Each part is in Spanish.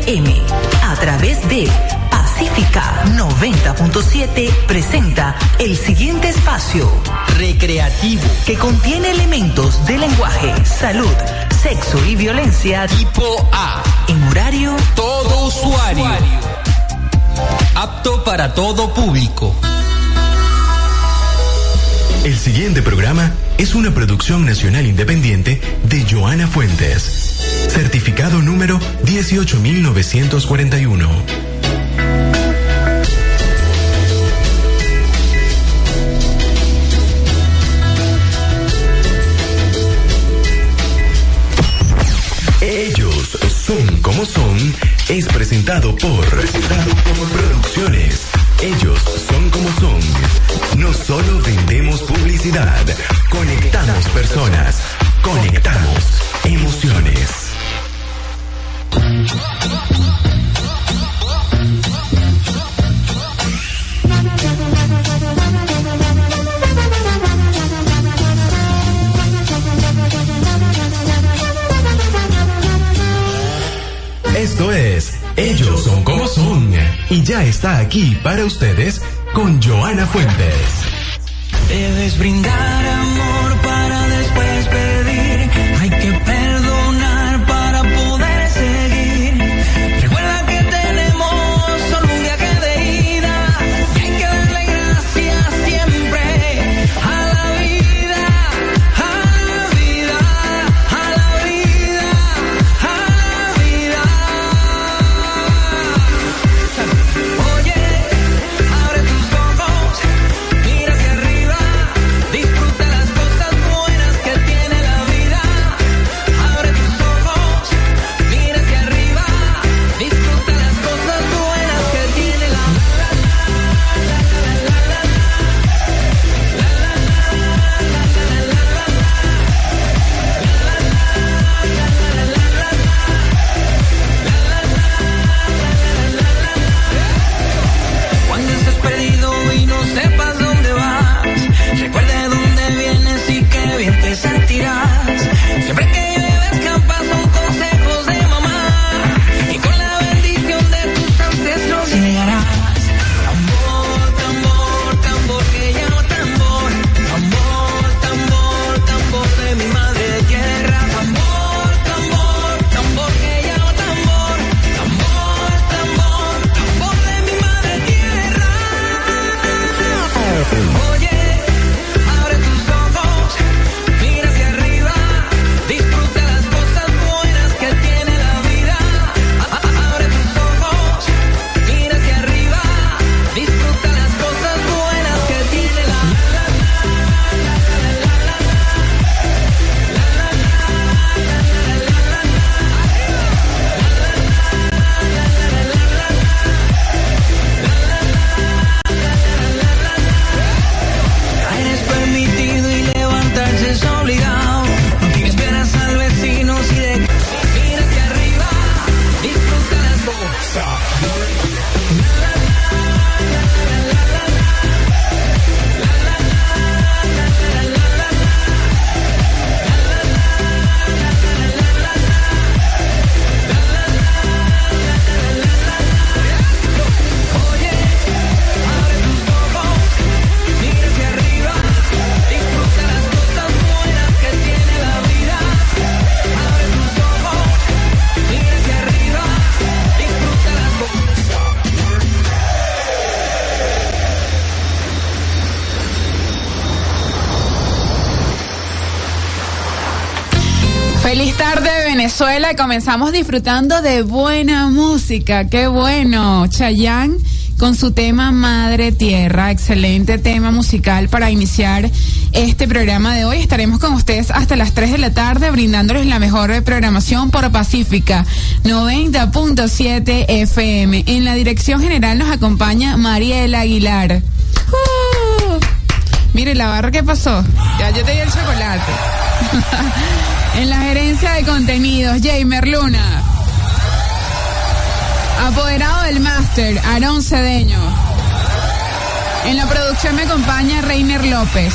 FM a través de Pacífica 90.7 presenta el siguiente espacio recreativo que contiene elementos de lenguaje, salud, sexo y violencia tipo A en horario todo usuario. Apto para todo público. El siguiente programa es una producción nacional independiente de Joana Fuentes. Certificado número 18941. Ellos son como son es presentado por, presentado por Producciones. Ellos son como son. No solo vendemos publicidad, conectamos personas, conectamos emociones. Esto es Ellos son como son y ya está aquí para ustedes con Joana Fuentes. Debes brindar amor para después pedir. Venezuela y comenzamos disfrutando de buena música. Qué bueno. Chayanne con su tema Madre Tierra. Excelente tema musical para iniciar este programa de hoy. Estaremos con ustedes hasta las 3 de la tarde brindándoles la mejor programación por Pacífica 90.7 FM. En la dirección general nos acompaña Mariela Aguilar. Uh. Mire la barra que pasó. Ya yo te di el chocolate. en la gerencia de contenidos, Jamer Luna. Apoderado del máster, Aarón Cedeño. En la producción me acompaña Reiner López.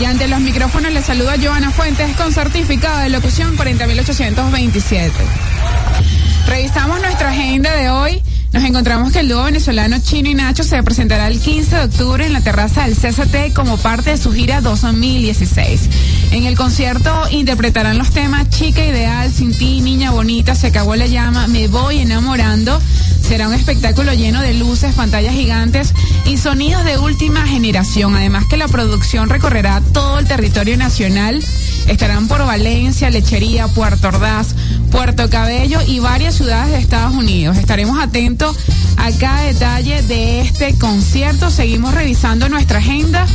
Y ante los micrófonos le saluda Joana Fuentes con certificado de locución 40827. Revisamos nuestra agenda de hoy. Nos encontramos que el dúo venezolano Chino y Nacho se presentará el 15 de octubre en la terraza del CST como parte de su gira 2016. En el concierto interpretarán los temas Chica Ideal, Sin ti, Niña Bonita, Se acabó la llama, Me voy enamorando. Será un espectáculo lleno de luces, pantallas gigantes y sonidos de última generación. Además que la producción recorrerá todo el territorio nacional. Estarán por Valencia, Lechería, Puerto Ordaz, Puerto Cabello y varias ciudades de Estados Unidos. Estaremos atentos a cada detalle de este concierto. Seguimos revisando nuestra agenda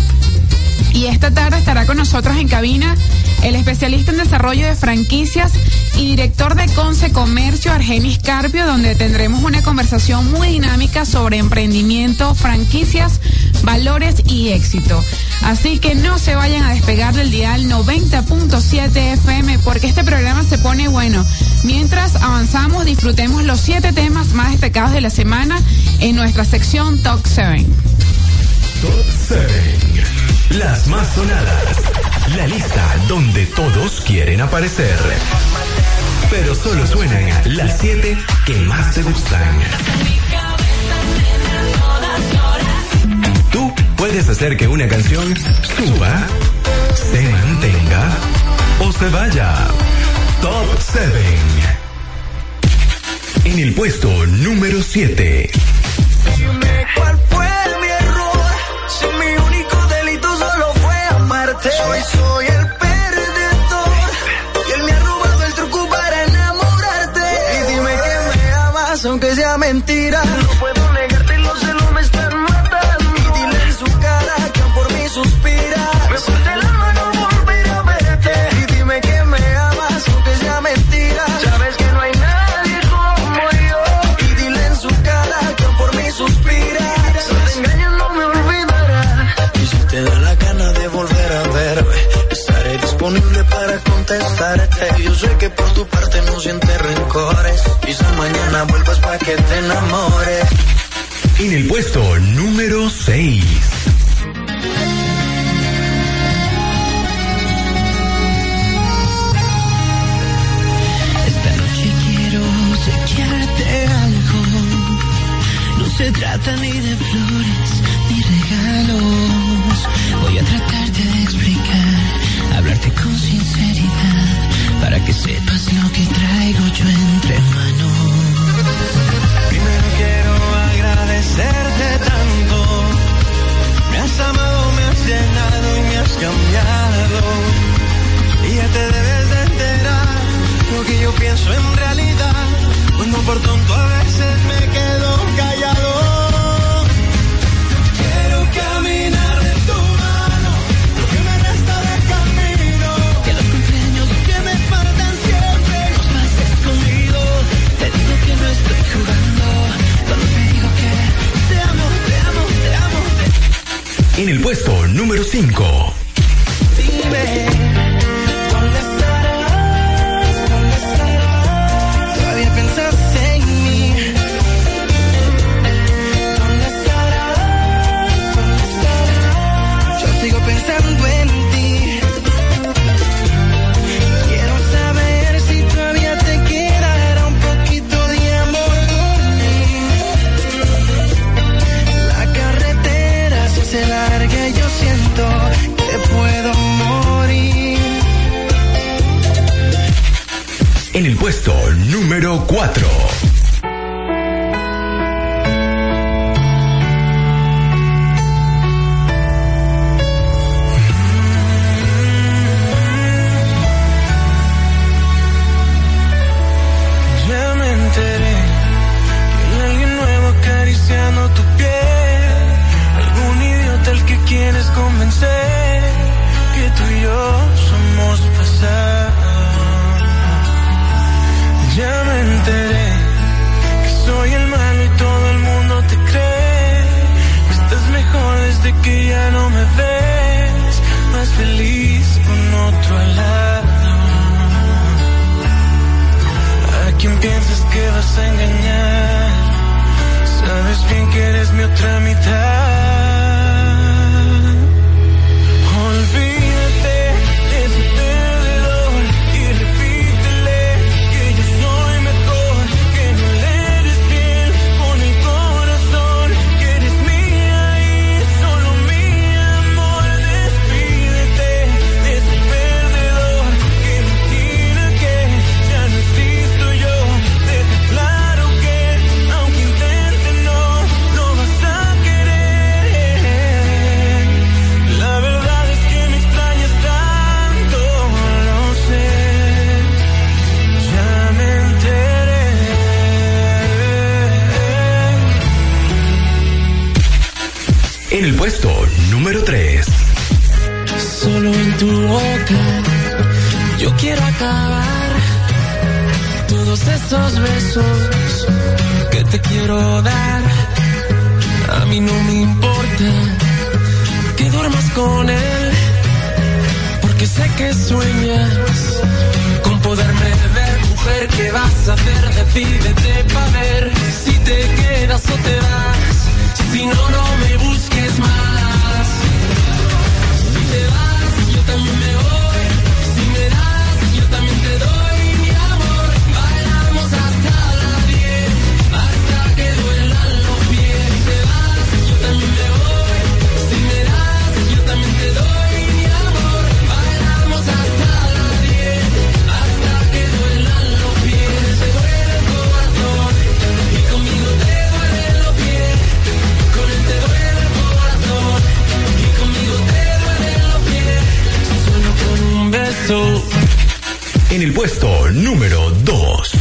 y esta tarde estará con nosotros en cabina el especialista en desarrollo de franquicias y director de Conce Comercio, Argenis Carpio, donde tendremos una conversación muy dinámica sobre emprendimiento, franquicias, valores y éxito. Así que no se vayan a despegar del dial 90.7 FM porque este programa se pone bueno. Mientras avanzamos, disfrutemos los siete temas más destacados de la semana en nuestra sección Talk 7. Top 7. Las más sonadas. La lista donde todos quieren aparecer. Pero solo suenan las 7 que más te gustan. Tú puedes hacer que una canción suba, se mantenga o se vaya. Top 7. En el puesto número 7. Hoy soy el perdedor. Y él me ha robado el truco para enamorarte. Y dime que me amas, aunque sea mentira. Mañana vuelvas para que te enamores. En el puesto número 6. Esta noche quiero obsequiarte algo. No se trata ni de flores ni regalos. Voy a tratarte de explicar, hablarte con sinceridad, para que sepas lo que traigo yo entre manos. sé que sueñas con poderme ver, mujer, ¿qué vas a hacer? Decídete pa' ver si te quedas o te vas, si no, no me busques más. Si te vas, yo también me voy. en el puesto número 2.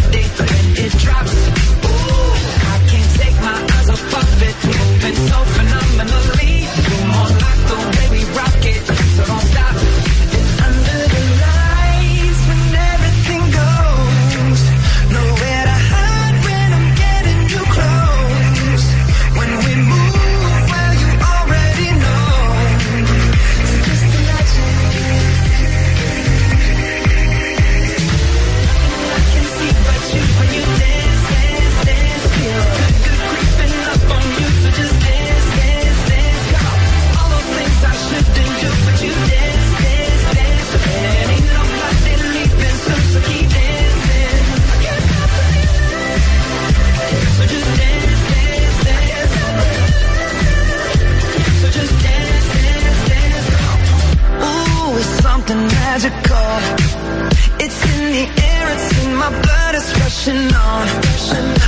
rushing on.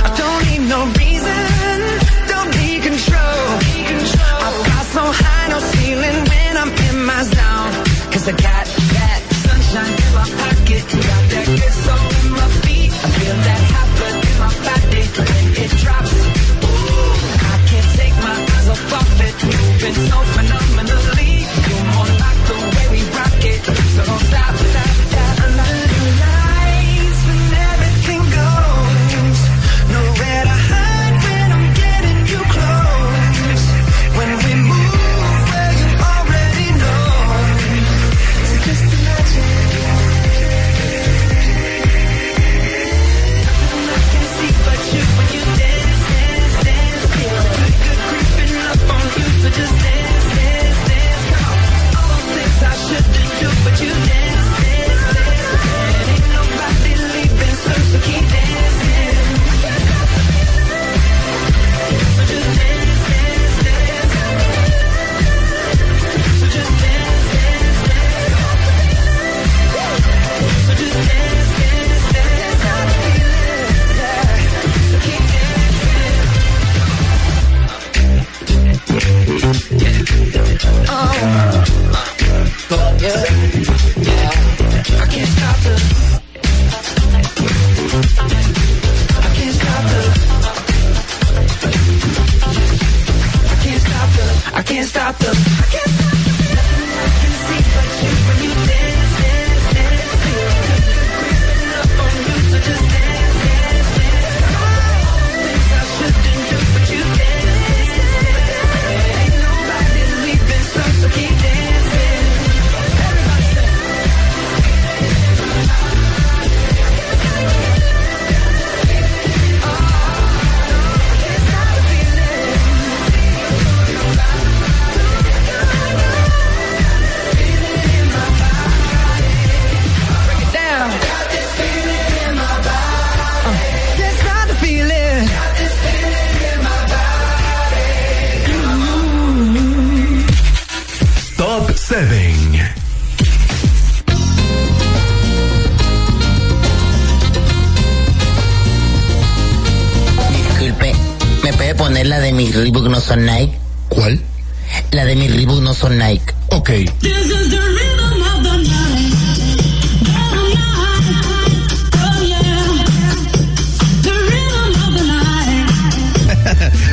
I don't need no reason, don't need control. I fly so high, no ceiling when I'm in my zone. Cause I got that sunshine in my pocket. Son Nike? ¿Cuál? La de mis Reebok no son Nike. Ok.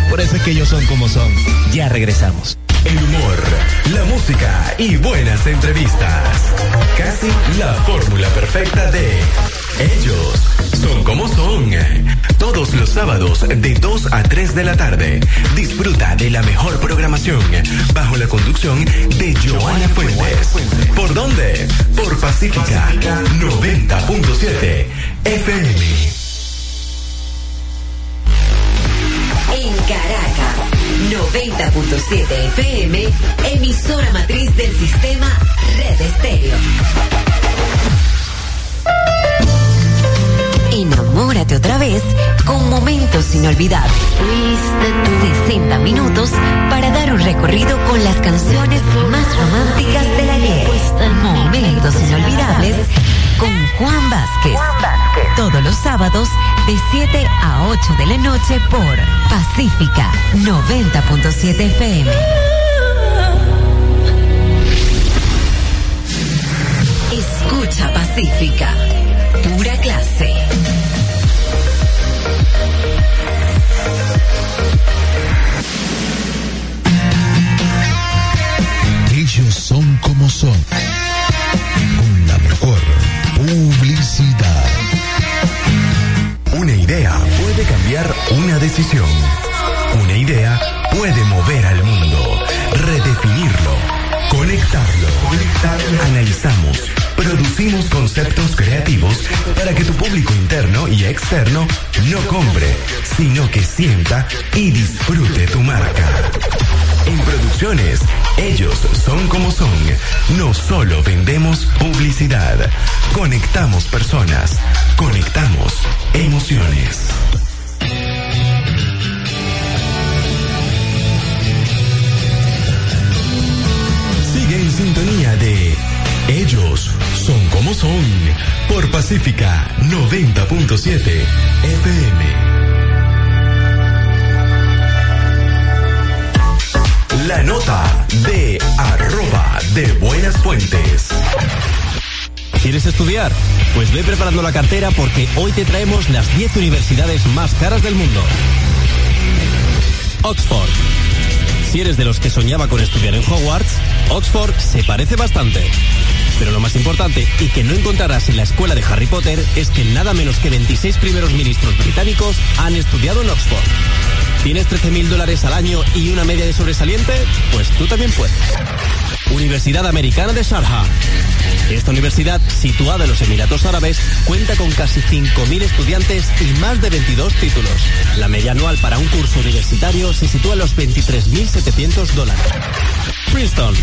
Por eso es que ellos son como son. Ya regresamos. El humor, la música y buenas entrevistas. Casi la fórmula perfecta de ellos son como son. Todos los sábados de 2 a 3 de la tarde. Disfruta de la mejor programación bajo la conducción de Joana Fuentes. ¿Por dónde? Por Pacífica 90.7 FM. En Caracas, 90.7 FM, emisora matriz del sistema Red Estéreo. Enamórate otra vez con momentos inolvidables. 60 minutos para dar un recorrido con las canciones más románticas del ayer. Momentos inolvidables con Juan Vázquez. Todos los sábados de 7 a 8 de la noche por Pacífica 90.7 FM. Escucha Pacífica. Pura clase. Ellos son como son. Con la mejor publicidad. Una idea puede cambiar una decisión. Una idea puede mover al mundo, redefinirlo, conectarlo. Analizamos, producimos conceptos creativos para que tu público interno y externo no compre, sino que sienta y disfrute tu marca. En producciones, ellos son como son. No solo vendemos publicidad, conectamos personas, conectamos emociones. Sigue en sintonía de Ellos son como son por Pacífica 90.7 FM. La nota de arroba de buenas fuentes. ¿Quieres estudiar? Pues ve preparando la cartera porque hoy te traemos las 10 universidades más caras del mundo. Oxford. Si eres de los que soñaba con estudiar en Hogwarts, Oxford se parece bastante. Pero lo más importante y que no encontrarás en la escuela de Harry Potter es que nada menos que 26 primeros ministros británicos han estudiado en Oxford. ¿Tienes 13 mil dólares al año y una media de sobresaliente? Pues tú también puedes. Universidad Americana de Sharjah. Esta universidad, situada en los Emiratos Árabes, cuenta con casi 5.000 estudiantes y más de 22 títulos. La media anual para un curso universitario se sitúa en los 23.700 dólares. Princeton.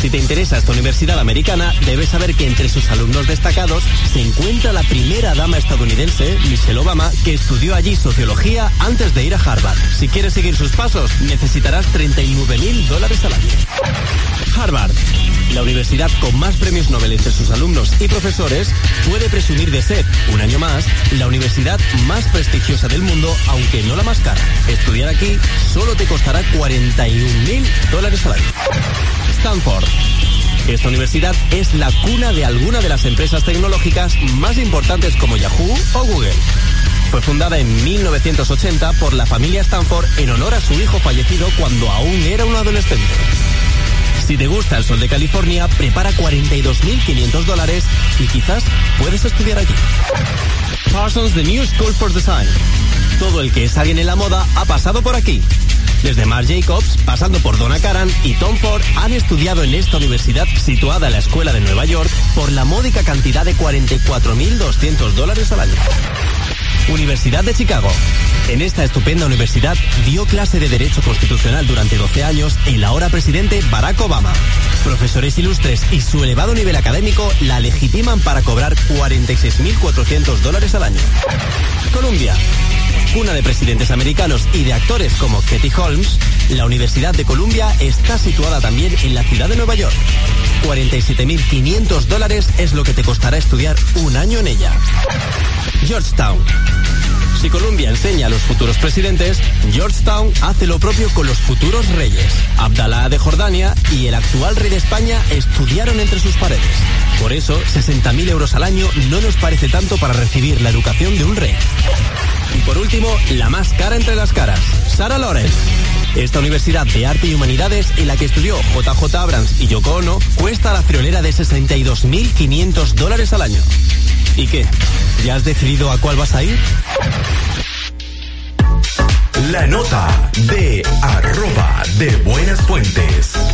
Si te interesa esta universidad americana, debes saber que entre sus alumnos destacados se encuentra la primera dama estadounidense, Michelle Obama, que estudió allí sociología antes de ir a Harvard. Si quieres seguir sus pasos, necesitarás 39 mil dólares al año. Harvard. La universidad con más premios Nobel entre sus alumnos y profesores puede presumir de ser, un año más, la universidad más prestigiosa del mundo, aunque no la más cara. Estudiar aquí solo te costará 41 mil dólares al año. Stanford. Esta universidad es la cuna de alguna de las empresas tecnológicas más importantes como Yahoo o Google. Fue fundada en 1980 por la familia Stanford en honor a su hijo fallecido cuando aún era un adolescente. Si te gusta el sol de California, prepara 42.500 dólares y quizás puedes estudiar allí. Parsons The New School for Design. Todo el que es alguien en la moda ha pasado por aquí. Desde Marc Jacobs, pasando por Donna Karan y Tom Ford, han estudiado en esta universidad situada en la Escuela de Nueva York por la módica cantidad de 44.200 dólares al año. Universidad de Chicago. En esta estupenda universidad dio clase de Derecho Constitucional durante 12 años el ahora presidente Barack Obama. Profesores ilustres y su elevado nivel académico la legitiman para cobrar 46.400 dólares al año. Columbia. Cuna de presidentes americanos y de actores como Katie Holmes, la Universidad de Columbia está situada también en la ciudad de Nueva York. 47.500 dólares es lo que te costará estudiar un año en ella. Georgetown. Si Colombia enseña a los futuros presidentes, Georgetown hace lo propio con los futuros reyes. Abdalá de Jordania y el actual rey de España estudiaron entre sus paredes. Por eso, 60.000 euros al año no nos parece tanto para recibir la educación de un rey. Y por último, la más cara entre las caras, Sara Lawrence. Esta Universidad de Arte y Humanidades, en la que estudió JJ Abrams y Yoko Ono, cuesta la friolera de 62.500 dólares al año. ¿Y qué? ¿Ya has decidido a cuál vas a ir? La nota de arroba de buenas fuentes.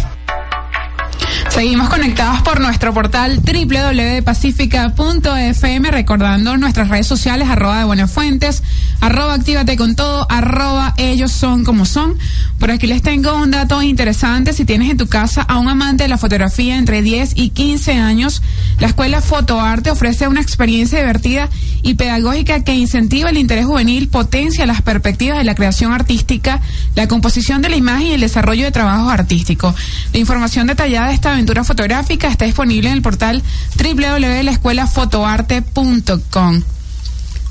Seguimos conectados por nuestro portal www.pacifica.fm, recordando nuestras redes sociales, arroba de Buenas Fuentes, arroba actívate con todo, arroba ellos son como son. Por aquí les tengo un dato interesante. Si tienes en tu casa a un amante de la fotografía entre 10 y 15 años, la escuela Fotoarte ofrece una experiencia divertida y pedagógica que incentiva el interés juvenil, potencia las perspectivas de la creación artística, la composición de la imagen y el desarrollo de trabajos artísticos. La información detallada de esta aventura fotográfica está disponible en el portal www.laescuelafotoarte.com.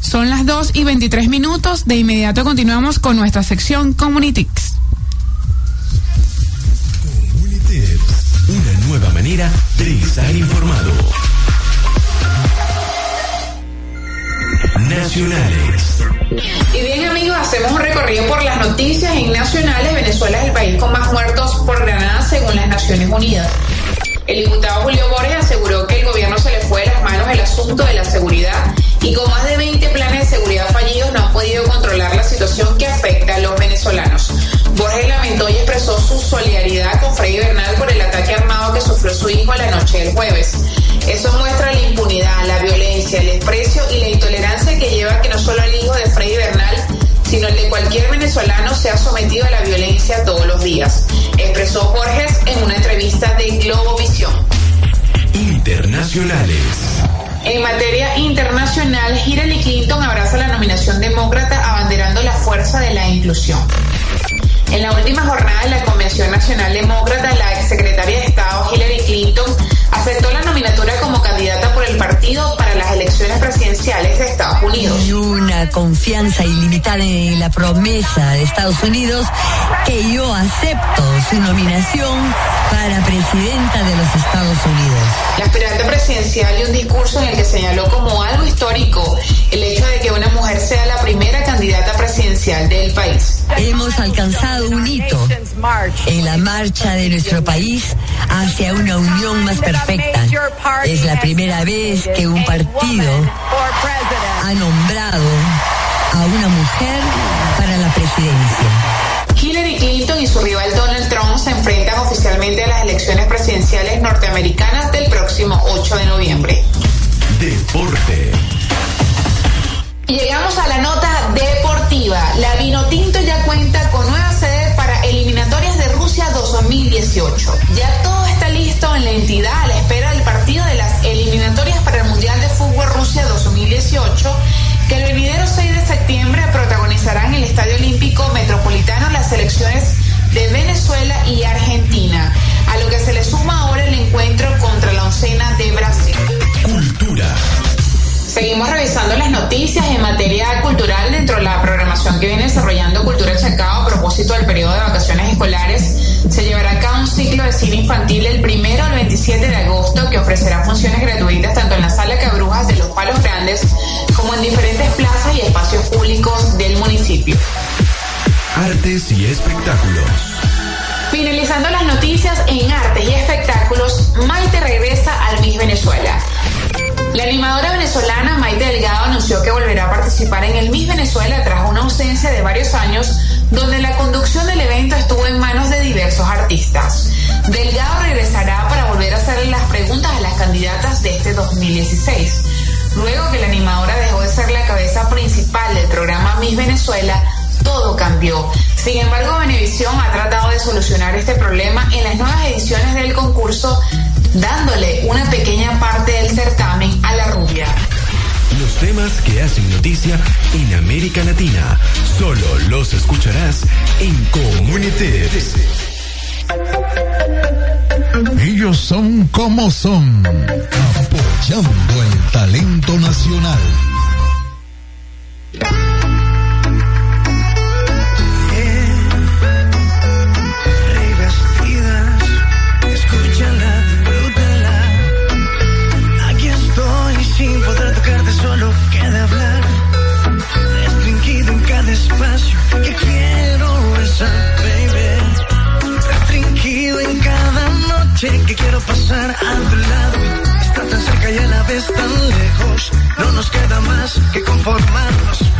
Son las 2 y 23 minutos. De inmediato continuamos con nuestra sección. Una nueva manera de informado. Nacionales. Y bien amigos, hacemos un recorrido por las noticias en nacionales. Venezuela es el país con más muertos por granada según las Naciones Unidas. El diputado Julio Borges aseguró que el gobierno se le fue de las manos el asunto de la seguridad y con más de 20 planes de seguridad fallidos no han podido controlar la situación que afecta a los venezolanos. Borges lamentó y expresó su solidaridad con Freddy Bernal por el ataque armado que sufrió su hijo la noche del jueves. Eso muestra la impunidad, la violencia, el desprecio y la intolerancia que lleva a que no solo el hijo de Freddy Bernal, sino el de cualquier venezolano sea sometido a la violencia todos los días, expresó Borges en una entrevista de Globovisión. Internacionales. En materia internacional, Hillary Clinton abraza la nominación demócrata abanderando la fuerza de la inclusión. En la última jornada de la Convención Nacional Demócrata, la exsecretaria de Estado Hillary Clinton aceptó la nominatura como candidata por el partido para las elecciones presidenciales de Estados Unidos. Y una confianza ilimitada en la promesa de Estados Unidos que yo acepto su nominación para presidenta de los Estados Unidos. La aspirante presidencial dio un discurso en el que señaló como algo histórico el hecho de que una mujer sea la primera candidata presidencial del país. Hemos alcanzado un hito en la marcha de nuestro país hacia una unión más perfecta. Es la primera vez que un partido ha nombrado a una mujer para la presidencia. Hillary Clinton y su rival Donald Trump se enfrentan oficialmente a las elecciones presidenciales norteamericanas del próximo 8 de noviembre. Deporte. Llegamos a la nota deportiva. La Vinotinto ya cuenta con nueva sede para eliminatorias de Rusia 2018. Ya todo está listo en la entidad a la espera del partido de las eliminatorias para el Mundial de Fútbol Rusia 2018 que el venidero 6 de septiembre protagonizará en el Estadio Olímpico Metropolitano las selecciones de Venezuela y Argentina, a lo que se le suma ahora el Seguimos revisando las noticias en materia cultural dentro de la programación que viene desarrollando Cultura Chacao a propósito del periodo de vacaciones escolares. Se llevará a cabo un ciclo de cine infantil el primero al 27 de agosto que ofrecerá funciones gratuitas tanto en la sala Cabrujas de los Palos Grandes como en diferentes plazas y espacios públicos del municipio. Artes y espectáculos. Finalizando las noticias en artes y espectáculos, Maite regresa al Miss Venezuela. La animadora venezolana Maite Delgado anunció que volverá a participar en el Miss Venezuela tras una ausencia de varios años donde la conducción del evento estuvo en manos de diversos artistas. Delgado regresará para volver a hacerle las preguntas a las candidatas de este 2016. Luego que la animadora dejó de ser la cabeza principal del programa Miss Venezuela, todo cambió. Sin embargo, Venevisión ha tratado de solucionar este problema en las nuevas ediciones del concurso, dándole una pequeña parte del certamen a la rubia. Los temas que hacen noticia en América Latina solo los escucharás en Community. Ellos son como son, apoyando el talento nacional. que quiero pasar a tu lado. Está tan cerca y a la vez tan lejos. No nos queda más que conformarnos.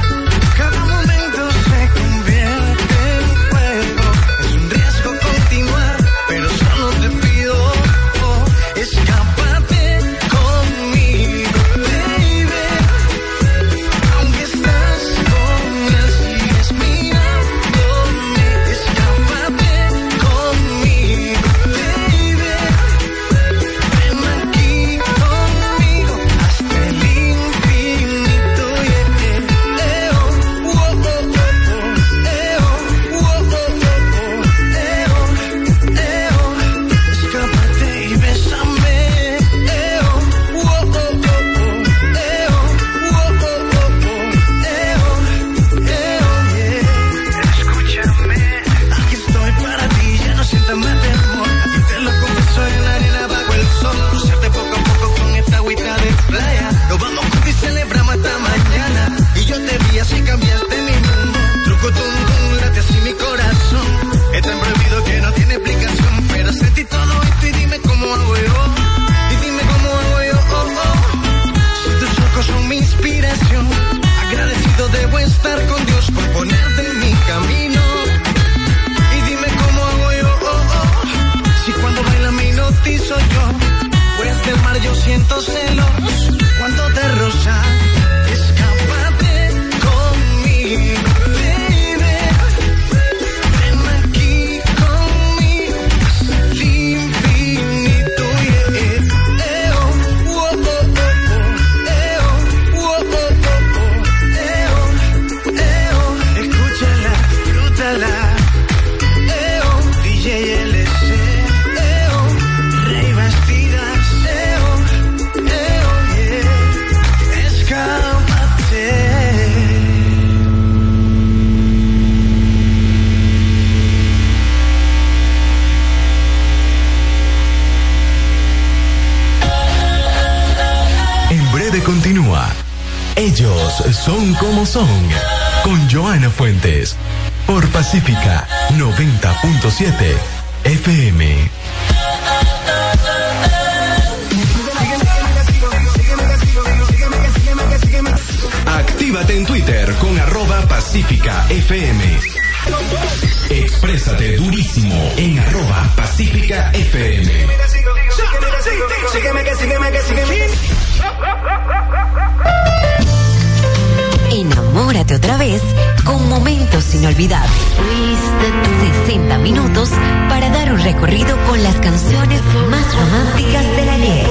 Recorrido con las canciones más románticas del ayer.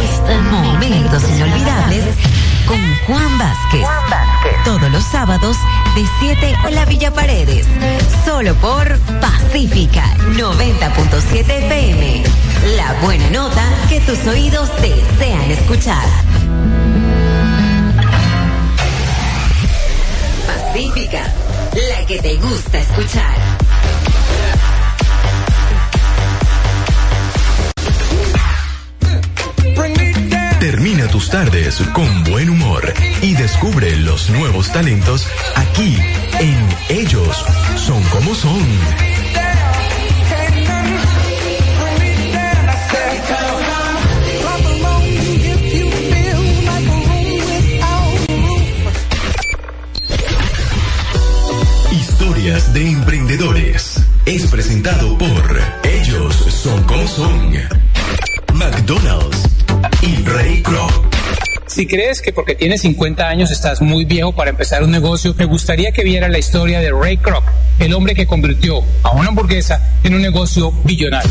Momentos inolvidables con Juan Vázquez. Todos los sábados de 7 a la Villa Paredes. Solo por Pacífica 90.7 FM. La buena nota que tus oídos desean escuchar. Pacífica, la que te gusta escuchar. Tus tardes con buen humor y descubre los nuevos talentos aquí en Ellos son como son. Historias de emprendedores. Es presentado por Ellos son como son. McDonald's y Ray Kroc. Si crees que porque tienes 50 años estás muy viejo para empezar un negocio, me gustaría que vieras la historia de Ray Kroc, el hombre que convirtió a una hamburguesa en un negocio billonario.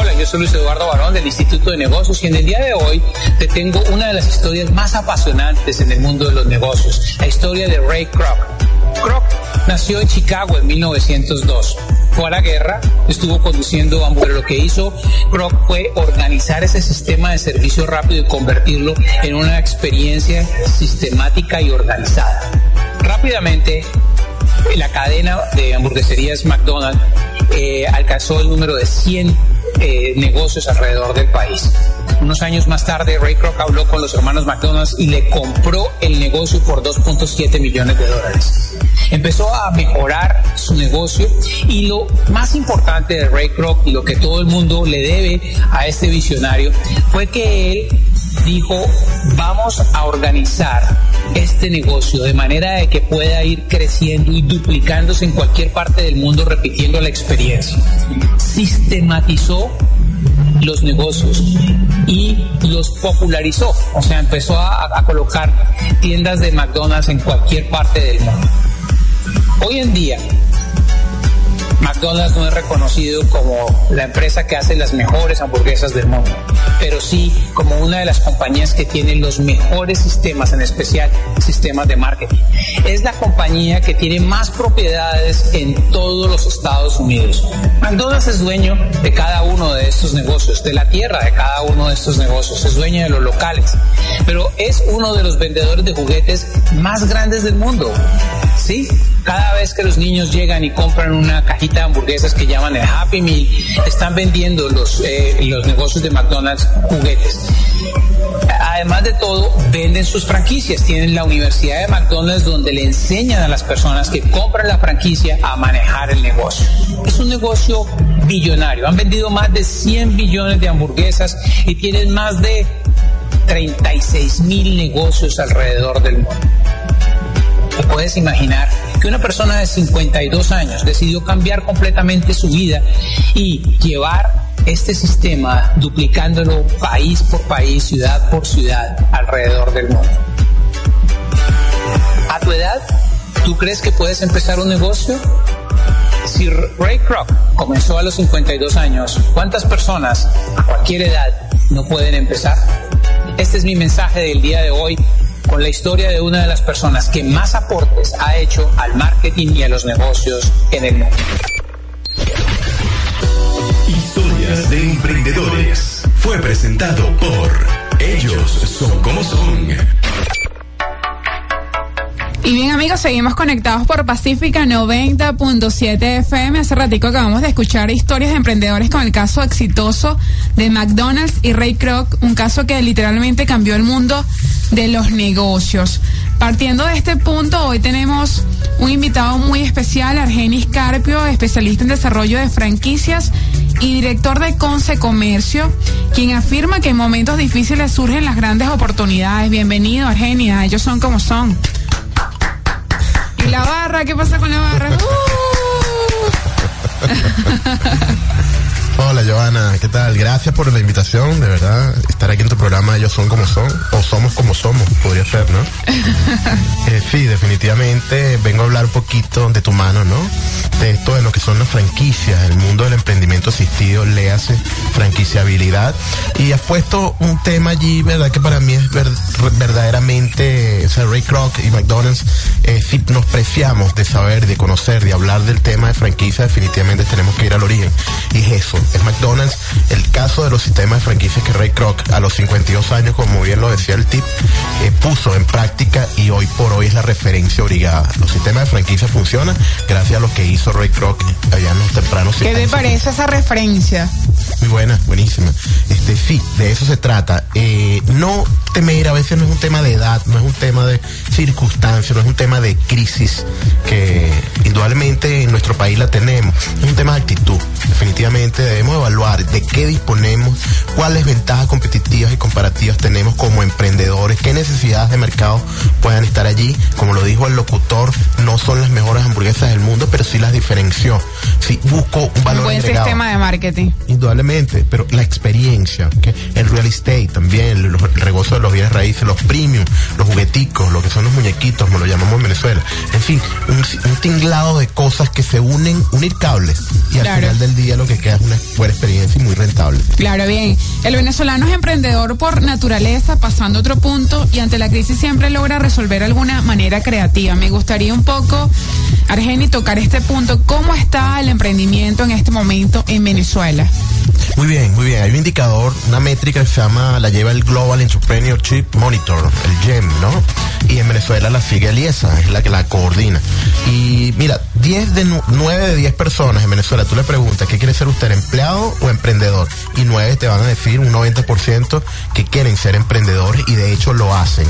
Hola, yo soy Luis Eduardo Barón del Instituto de Negocios y en el día de hoy te tengo una de las historias más apasionantes en el mundo de los negocios, la historia de Ray Kroc. Kroc nació en Chicago en 1902. Fue a la guerra, estuvo conduciendo hamburguesas. Lo que hizo Kroc fue organizar ese sistema de servicio rápido y convertirlo en una experiencia sistemática y organizada. Rápidamente, la cadena de hamburgueserías McDonald's eh, alcanzó el número de 100 eh, negocios alrededor del país. Unos años más tarde, Ray Kroc habló con los hermanos McDonald's y le compró el negocio por 2.7 millones de dólares. Empezó a mejorar su negocio y lo más importante de Ray Kroc lo que todo el mundo le debe a este visionario fue que él dijo, vamos a organizar este negocio de manera de que pueda ir creciendo y duplicándose en cualquier parte del mundo repitiendo la experiencia. Sistematizó los negocios y los popularizó, o sea, empezó a, a colocar tiendas de McDonald's en cualquier parte del mundo. Hoy en día, McDonald's no es reconocido como la empresa que hace las mejores hamburguesas del mundo, pero sí como una de las compañías que tiene los mejores sistemas, en especial sistemas de marketing. Es la compañía que tiene más propiedades en todos los Estados Unidos. McDonald's es dueño de cada uno de estos negocios, de la tierra de cada uno de estos negocios, es dueño de los locales, pero es uno de los vendedores de juguetes más grandes del mundo. ¿Sí? Cada vez que los niños llegan y compran una cajita de hamburguesas que llaman el Happy Meal, están vendiendo los, eh, los negocios de McDonald's juguetes. Además de todo, venden sus franquicias. Tienen la Universidad de McDonald's donde le enseñan a las personas que compran la franquicia a manejar el negocio. Es un negocio billonario. Han vendido más de 100 billones de hamburguesas y tienen más de 36 mil negocios alrededor del mundo. ¿Te puedes imaginar que una persona de 52 años decidió cambiar completamente su vida y llevar este sistema duplicándolo país por país, ciudad por ciudad alrededor del mundo? ¿A tu edad, tú crees que puedes empezar un negocio? Si Ray Kroc comenzó a los 52 años, ¿cuántas personas a cualquier edad no pueden empezar? Este es mi mensaje del día de hoy con la historia de una de las personas que más aportes ha hecho al marketing y a los negocios en el mundo. Historias de emprendedores. Fue presentado por Ellos son como son. Y bien amigos, seguimos conectados por Pacífica 90.7 FM. Hace ratico acabamos de escuchar historias de emprendedores con el caso exitoso de McDonald's y Ray Kroc, un caso que literalmente cambió el mundo de los negocios. Partiendo de este punto, hoy tenemos un invitado muy especial, Argenis Carpio, especialista en desarrollo de franquicias y director de Conce Comercio, quien afirma que en momentos difíciles surgen las grandes oportunidades. Bienvenido, Argenis, ellos son como son. ¿Y la barra? ¿Qué pasa con la barra? Hola Joana, ¿qué tal? Gracias por la invitación, de verdad. Estar aquí en tu programa, ellos son como son, o somos como somos, podría ser, ¿no? eh, sí, definitivamente vengo a hablar un poquito de tu mano, ¿no? De esto de lo que son las franquicias, el mundo del emprendimiento asistido, le hace franquiciabilidad. Y has puesto un tema allí, ¿verdad? Que para mí es ver, verdaderamente, o sea, Ray Kroc y McDonald's, eh, si nos preciamos de saber, de conocer, de hablar del tema de franquicia, definitivamente tenemos que ir al origen. Y es eso, es McDonald's, el caso de los sistemas de franquicias que Ray Kroc a los 52 años, como bien lo decía el tip, eh, puso en práctica y hoy por hoy es la referencia obligada. Los sistemas de franquicia funcionan gracias a lo que hizo Ray Kroc allá en los tempranos. ¿Qué te parece esa referencia? Muy buena, buenísima. Este, sí, de eso se trata. Eh, no temer, a veces no es un tema de edad, no es un tema de circunstancia, no es un tema de crisis que indudablemente en nuestro país la tenemos. Es un tema de actitud. Definitivamente debemos evaluar de qué disponemos, cuáles ventajas competitivas y comparativas tenemos como emprendedores, qué necesidades de mercado puedan estar allí. Como lo dijo el locutor, no son las mejores hamburguesas del mundo, pero sí las diferenció. Sí, busco un valor Un buen agregado. sistema de marketing. Indudablemente, pero la experiencia, el real estate también, el, el negocio de los bienes raíces, los premium, los jugueticos, lo que son los muñequitos, como lo llamamos en Venezuela. En fin, un, un tinglado de cosas que se unen, unir cables. Y al Claro. final del día lo que queda es una buena experiencia y muy rentable. Claro, bien. El venezolano es emprendedor por naturaleza, pasando a otro punto, y ante la crisis siempre logra resolver de alguna manera creativa. Me gustaría un poco, Argeni, tocar este punto. ¿Cómo está el emprendimiento en este momento en Venezuela? Muy bien, muy bien. Hay un indicador, una métrica que se llama, la lleva el Global Entrepreneurship Monitor, el GEM, ¿no? Y en Venezuela la sigue Aliesa, es la que la coordina. Y mira, 10 de 9 de 10 personas en Venezuela, tú le preguntas, ¿qué quiere ser usted, empleado o emprendedor? Y 9 te van a decir, un 90% que quieren ser emprendedores y de hecho lo hacen.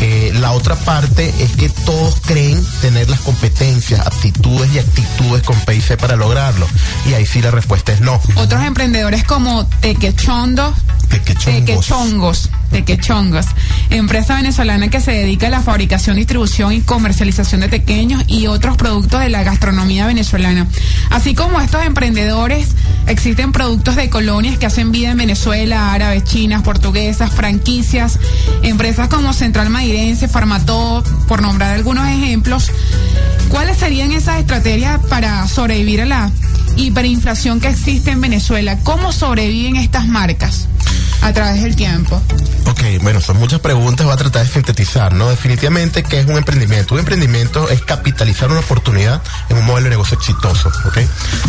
Eh, la otra parte es que todos creen tener las competencias, aptitudes y actitudes con PIC para lograrlo. Y ahí sí la respuesta es no. Otros emprendedores como Tequechondo, Tequechongos. Tequechongos. Tequechongos, empresa venezolana que se dedica a la fabricación, distribución y comercialización de pequeños y otros productos de la gastronomía venezolana. Así como estos emprendedores, existen productos de colonias que hacen vida en Venezuela, árabes, chinas, portuguesas, franquicias, empresas como Central Mairense, Farmatodo, por nombrar algunos ejemplos. ¿Cuáles serían esas estrategias para sobrevivir a la hiperinflación que existe en Venezuela? ¿Cómo sobreviven estas marcas a través del tiempo? Ok, bueno, son muchas preguntas, voy a tratar de sintetizar, ¿no? Definitivamente, ¿qué es un emprendimiento? Un emprendimiento es capitalizar una oportunidad en un modelo de negocio exitoso, ¿ok?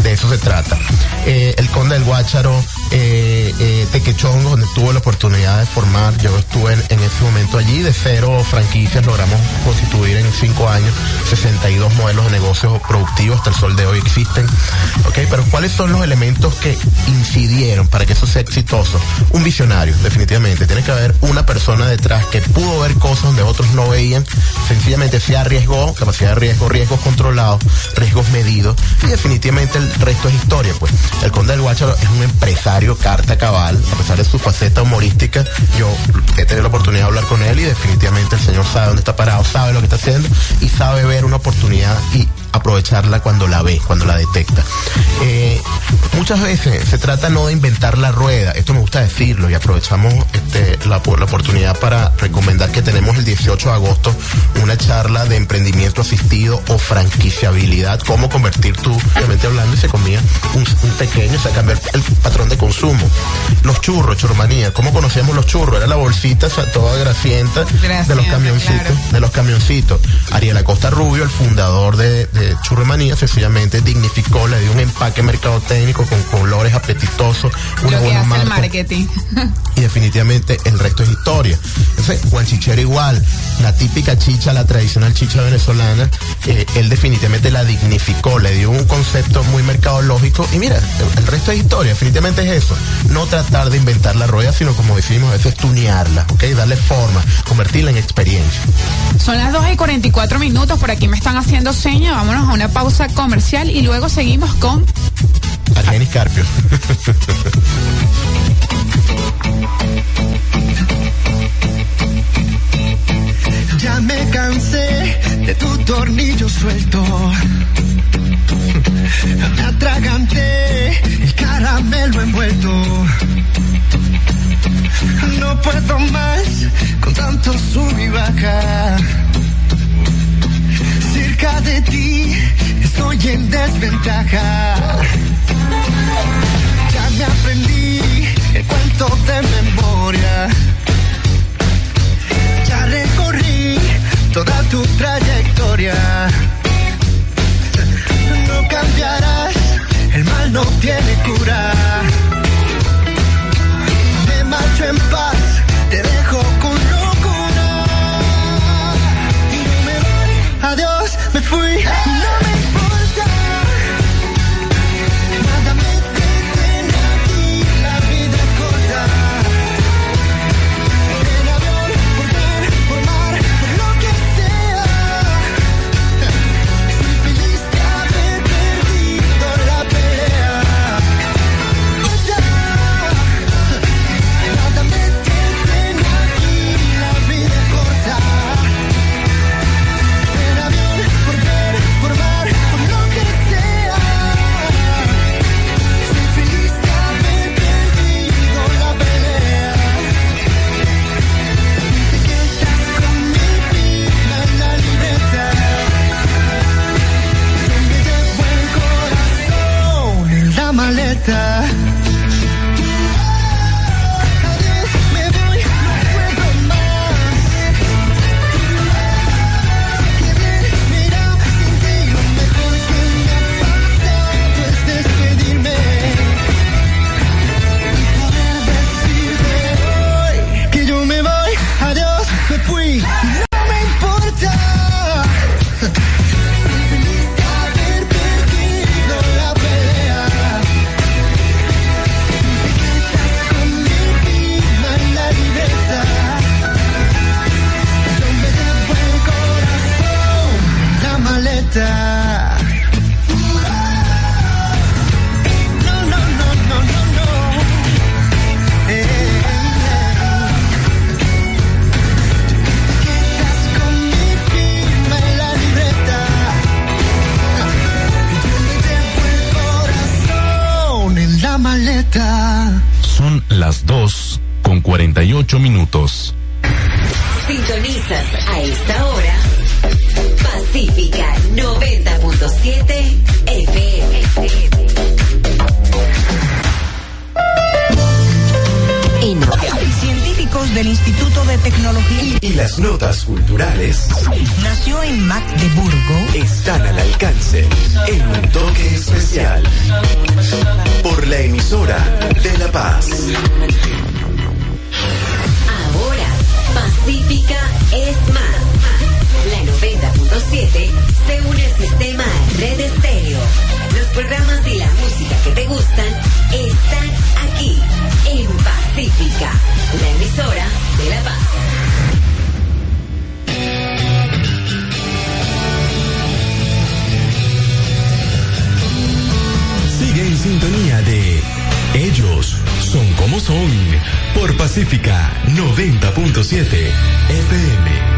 De eso se trata. Eh, el Conde del Guácharo, eh, eh, Tequechongo, donde tuve la oportunidad de formar, yo estuve en, ese momento allí, de cero franquicias, logramos constituir en cinco años 62 modelos de negocios productivos, hasta el sol de hoy existen, ¿ok? Pero ¿cuáles son los elementos que incidieron para que eso sea exitoso? Un visionario, definitivamente. Tiene que haber una persona detrás que pudo ver cosas donde otros no veían, sencillamente se arriesgó, capacidad de riesgo, riesgos controlados, riesgos medidos, y definitivamente el resto es historia, pues. El Conde del Guácharo es un empresario carta cabal, pesar de su faceta humorística, yo he tenido la oportunidad de hablar con él y definitivamente el señor sabe dónde está parado, sabe lo que está haciendo y sabe ver una oportunidad y aprovecharla cuando la ve, cuando la detecta. Eh, muchas veces se trata no de inventar la rueda, esto me gusta decirlo y aprovechamos este, la, la oportunidad para recomendar que tenemos el 18 de agosto una charla de emprendimiento asistido o franquiciabilidad, cómo convertir tú, obviamente hablando, y se comía un, un pequeño, o sea, cambiar el patrón de consumo. Los churros, churromanía, ¿cómo conocíamos los churros? Era la bolsita o sea, toda grasienta de los camioncitos, claro. de los camioncitos. Ariel Acosta Rubio, el fundador de, de Churromanía, sencillamente dignificó, le dio un empaque mercadotécnico con colores apetitosos, una Lo que buena hace el marketing. y definitivamente el resto es historia. Entonces, Juan Chichero igual, la típica chicha, la tradicional chicha venezolana, eh, él definitivamente la dignificó, le dio un concepto muy mercadológico y mira, el, resto es historia, definitivamente es eso. No tratar de inventar la rueda, sino como decimos, a veces tunearla, ¿ok? Darle forma, convertirla en experiencia. Son las 2 y 44 minutos, por aquí me están haciendo señas, vámonos a una pausa comercial y luego seguimos con... Argenis Carpio. Ya me cansé de tu tornillo suelto. Me atraganté el caramelo envuelto. No puedo más con tanto sub y baja. De ti estoy en desventaja. Ya me aprendí el cuento de memoria. Ya recorrí toda tu trayectoria. No cambiarás, el mal no tiene cura. Me marcho en paz, te dejo adiós, me fui, no me Y las notas culturales nació en Magdeburgo. están al alcance en un toque especial por la emisora de La Paz. Ahora, Pacífica es más. La 90.7 se une al sistema Red Estéreo. Los programas y la música que te gustan están aquí, en Pacífica, la emisora de La Paz. Sintonía de Ellos son como son por Pacífica 90.7 FM.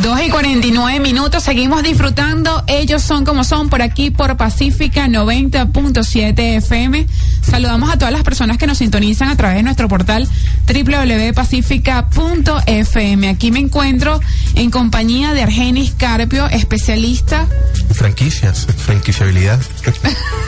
2 y 49 minutos, seguimos disfrutando. Ellos son como son por aquí por Pacífica 90.7 FM. Saludamos a todas las personas que nos sintonizan a través de nuestro portal www.pacifica.fm. Aquí me encuentro en compañía de Argenis Carpio, especialista Franquicias, franquiciabilidad.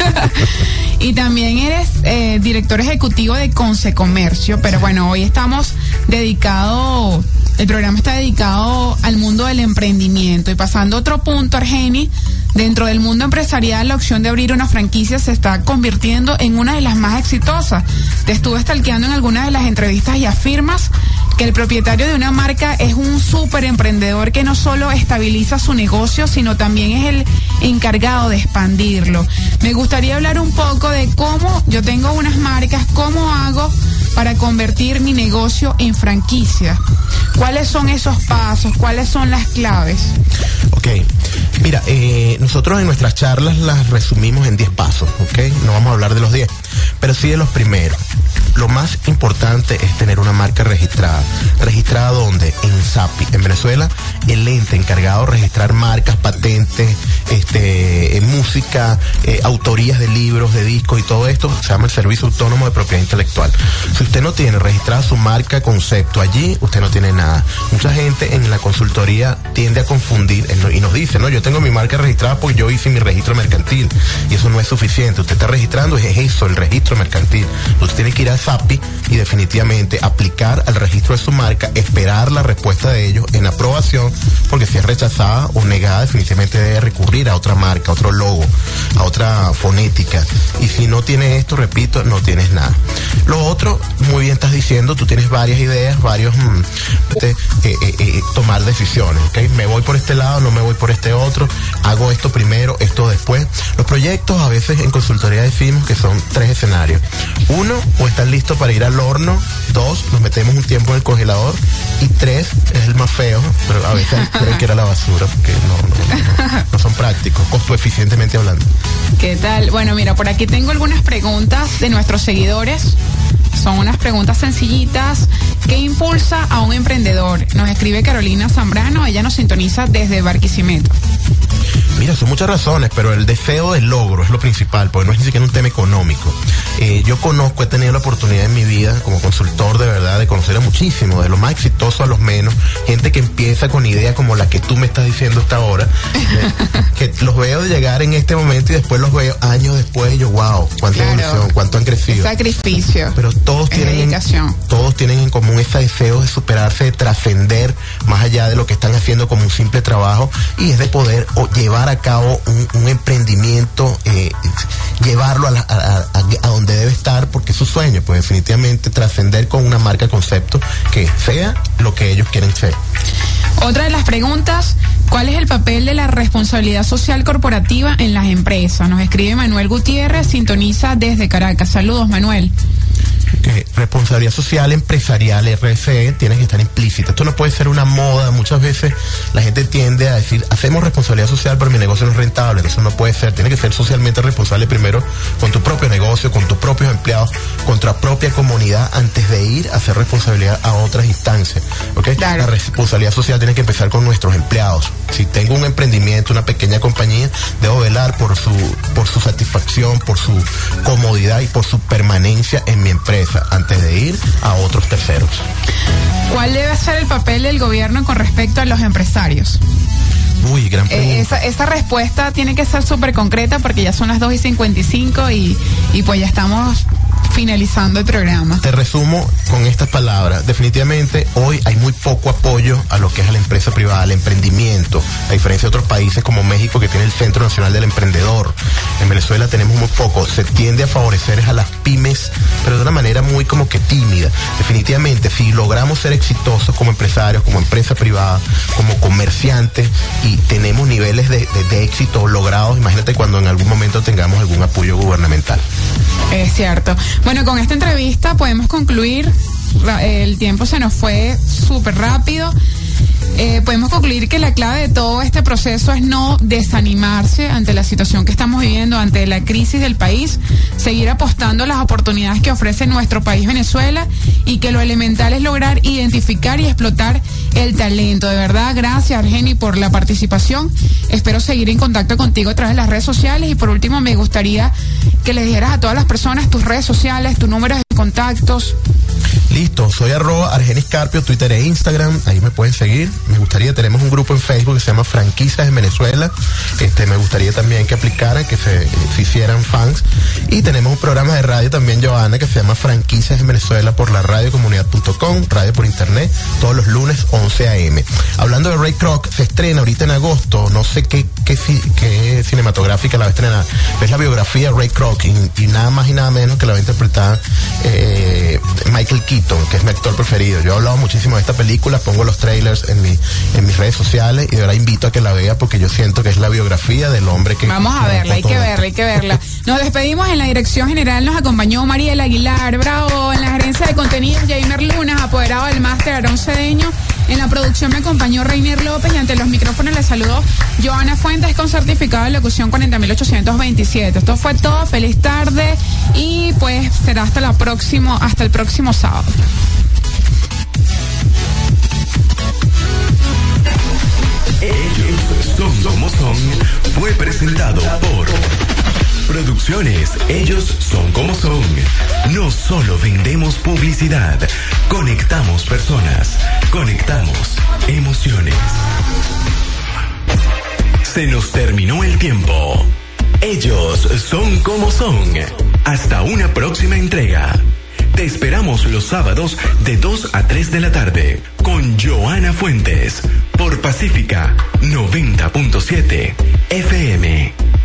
y también eres eh, director ejecutivo de Conce Comercio, pero bueno, hoy estamos dedicados, el programa está dedicado al mundo del emprendimiento y pasando a otro punto, Argeni, dentro del mundo empresarial la opción de abrir una franquicia se está convirtiendo en una de las más exitosas. Te estuve stalkeando en algunas de las entrevistas y afirmas que el propietario de una marca es un súper emprendedor que no solo estabiliza su negocio, sino también es el encargado de expandirlo. Me gustaría hablar un poco de cómo yo tengo unas marcas, cómo hago para convertir mi negocio en franquicia. ¿Cuáles son esos pasos? ¿Cuáles son las claves? Ok, mira, eh, nosotros en nuestras charlas las resumimos en 10 pasos, ¿ok? No vamos a hablar de los 10, pero sí de los primeros. Lo más importante es tener una marca registrada. ¿Registrada dónde? En SAPI. En Venezuela, el ente encargado de registrar marcas, patentes, este, eh, música, eh, autorías de libros, de discos y todo esto, se llama el Servicio Autónomo de Propiedad Intelectual. Si usted no tiene registrada su marca, concepto allí, usted no tiene nada. Mucha gente en la consultoría tiende a confundir en- y nos dice, no, yo tengo mi marca registrada porque yo hice mi registro mercantil. Y eso no es suficiente. Usted está registrando, es eso, el registro mercantil. Usted tiene que ir a SAPI y definitivamente aplicar al registro de su marca, esperar la respuesta de ellos en aprobación, porque si es rechazada o negada, definitivamente debe recurrir a otra marca, a otro logo, a otra fonética. Y si no tiene esto, repito, no tienes nada. Lo otro, muy bien estás diciendo, tú tienes varias ideas, varios, mm, eh, eh, eh, tomar decisiones, ¿ok? Me voy por este lado, no me voy por este otro, hago esto primero, esto después. Los proyectos a veces en consultoría decimos que son tres escenarios. Uno, o están listos para ir al horno, dos, nos metemos un tiempo en el congelador, y tres, es el más feo, pero a veces creen que era la basura, porque no, no, no son prácticos, costo eficientemente hablando. ¿Qué tal? Bueno, mira, por aquí tengo algunas preguntas de nuestros seguidores. Son unas preguntas sencillitas. ¿Qué impulsa a un emprendedor? Nos escribe Carolina Zambrano, ella nos sintoniza desde Barquisimeto. Mira, son muchas razones, pero el deseo del logro es lo principal, porque no es ni siquiera un tema económico. Eh, yo conozco, he tenido la oportunidad en mi vida como consultor de verdad de conocer a muchísimo, de lo más exitoso a los menos, gente que empieza con ideas como la que tú me estás diciendo hasta ahora, eh, que los veo llegar en este momento y después los veo años después y yo, wow, cuánta Claro. evolución, cuánto han crecido. Sacrificio. Pero todos tienen, dedicación. todos tienen en común ese deseo de superarse, de trascender más allá de lo que están haciendo como un simple trabajo y es de poder o, llevar a cabo un, un emprendimiento, eh, llevarlo a, la- a- a- a donde debe estar porque es su sueño, pues definitivamente trascender con una marca concepto que sea lo que ellos quieren ser. Otra de las preguntas, ¿cuál es el papel de la responsabilidad social corporativa en las empresas? Nos escribe Manuel Gutiérrez, sintoniza desde Caracas. Saludos, Manuel. Que responsabilidad social empresarial, RSE, tiene que estar implícita. Esto no puede ser una moda. Muchas veces la gente tiende a decir, hacemos responsabilidad social, pero mi negocio no es rentable. Eso no puede ser. Tiene que ser socialmente responsable primero con tu propio negocio, con tus propios empleados, con tu propia comunidad, antes de ir a hacer responsabilidad a otras instancias. ¿ok? La responsabilidad social tiene que empezar con nuestros empleados. Si tengo un emprendimiento, una pequeña compañía, debo velar por su, por su satisfacción, por su comodidad y por su permanencia en mi empresa antes de ir a otros terceros. ¿Cuál debe ser el papel del gobierno con respecto a los empresarios? Uy, gran Eh, pregunta. esa, esa respuesta tiene que ser súper concreta porque ya son las 2 y 55 y, y pues ya estamos finalizando el programa. Te resumo con estas palabras. Definitivamente hoy hay muy poco apoyo a lo que es a la empresa privada, al emprendimiento, a diferencia de otros países como México que tiene el Centro Nacional del Emprendedor. En Venezuela tenemos muy poco. Se tiende a favorecer a las pymes, pero de una manera muy como que tímida. Definitivamente, si logramos ser exitosos como empresarios, como empresa privada, como comerciantes y tenemos niveles de, de- de éxito logrados, imagínate cuando en algún momento tengamos algún apoyo gubernamental. Es cierto. Bueno, con esta entrevista podemos concluir, el tiempo se nos fue súper rápido. Eh, podemos concluir que la clave de todo este proceso es no desanimarse ante la situación que estamos viviendo, ante la crisis del país, seguir apostando a las oportunidades que ofrece nuestro país Venezuela y que lo elemental es lograr identificar y explotar el talento. De verdad, gracias Argeni por la participación. Espero seguir en contacto contigo a través de las redes sociales y por último me gustaría que le dijeras a todas las personas tus redes sociales, tus números de contactos. Listo, soy arroba Argenis Carpio, Twitter e Instagram, ahí me pueden seguir. Me gustaría, tenemos un grupo en Facebook que se llama Franquicias en Venezuela. Este, me gustaría también que aplicaran, que se, hicieran fans. Y tenemos un programa de radio también, Joana, que se llama Franquicias en Venezuela por la radiocomunidad.com, radio por internet, todos los lunes 11 a.m. Hablando de Ray Kroc, se estrena ahorita en agosto, no sé qué, qué, ci- qué cinematográfica la va a estrenar, es la biografía de Ray Kroc y, y nada más y nada menos que la va a interpretar eh, Michael Keaton, que es mi actor preferido. Yo he hablado muchísimo de esta película, pongo los trailers en, mi, en mis redes sociales y de verdad invito a que la vea porque yo siento que es la biografía del hombre que... Vamos a verla, hay que verla, hay que verla. Nos despedimos en la dirección general, nos acompañó Mariela Aguilar, bravo, en la gerencia de contenidos Jaime Lunas, apoderado del máster Aarón Cedeño. En la producción me acompañó Reiner López y ante los micrófonos le saludó Joana Fuentes con certificado de locución 40827. Esto fue todo, feliz tarde y pues será hasta la próximo, hasta el próximo sábado. Ellos son como son fue presentado por Producciones Ellos son como son. No solo vendemos publicidad, conectamos personas, conectamos emociones. Se nos terminó el tiempo. Ellos son como son. Hasta una próxima entrega. Te esperamos los sábados de 2 a 3 de la tarde con Joana Fuentes por Pacífica 90.7 FM.